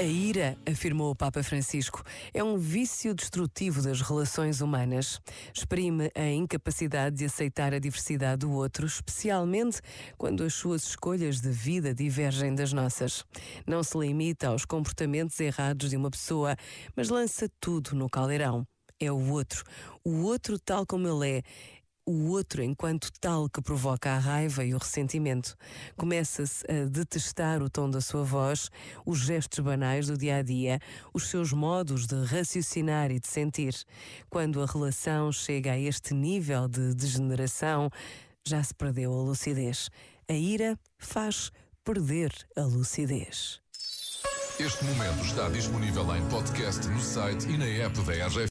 A ira, afirmou o Papa Francisco, é um vício destrutivo das relações humanas. Exprime a incapacidade de aceitar a diversidade do outro, especialmente quando as suas escolhas de vida divergem das nossas. Não se limita aos comportamentos errados de uma pessoa, mas lança tudo no caldeirão. É o outro, o outro tal como ele é o outro enquanto tal que provoca a raiva e o ressentimento. Começa-se a detestar o tom da sua voz, os gestos banais do dia a dia, os seus modos de raciocinar e de sentir. Quando a relação chega a este nível de degeneração, já se perdeu a lucidez. A ira faz perder a lucidez. Este momento está disponível em podcast no site e na app da RGF.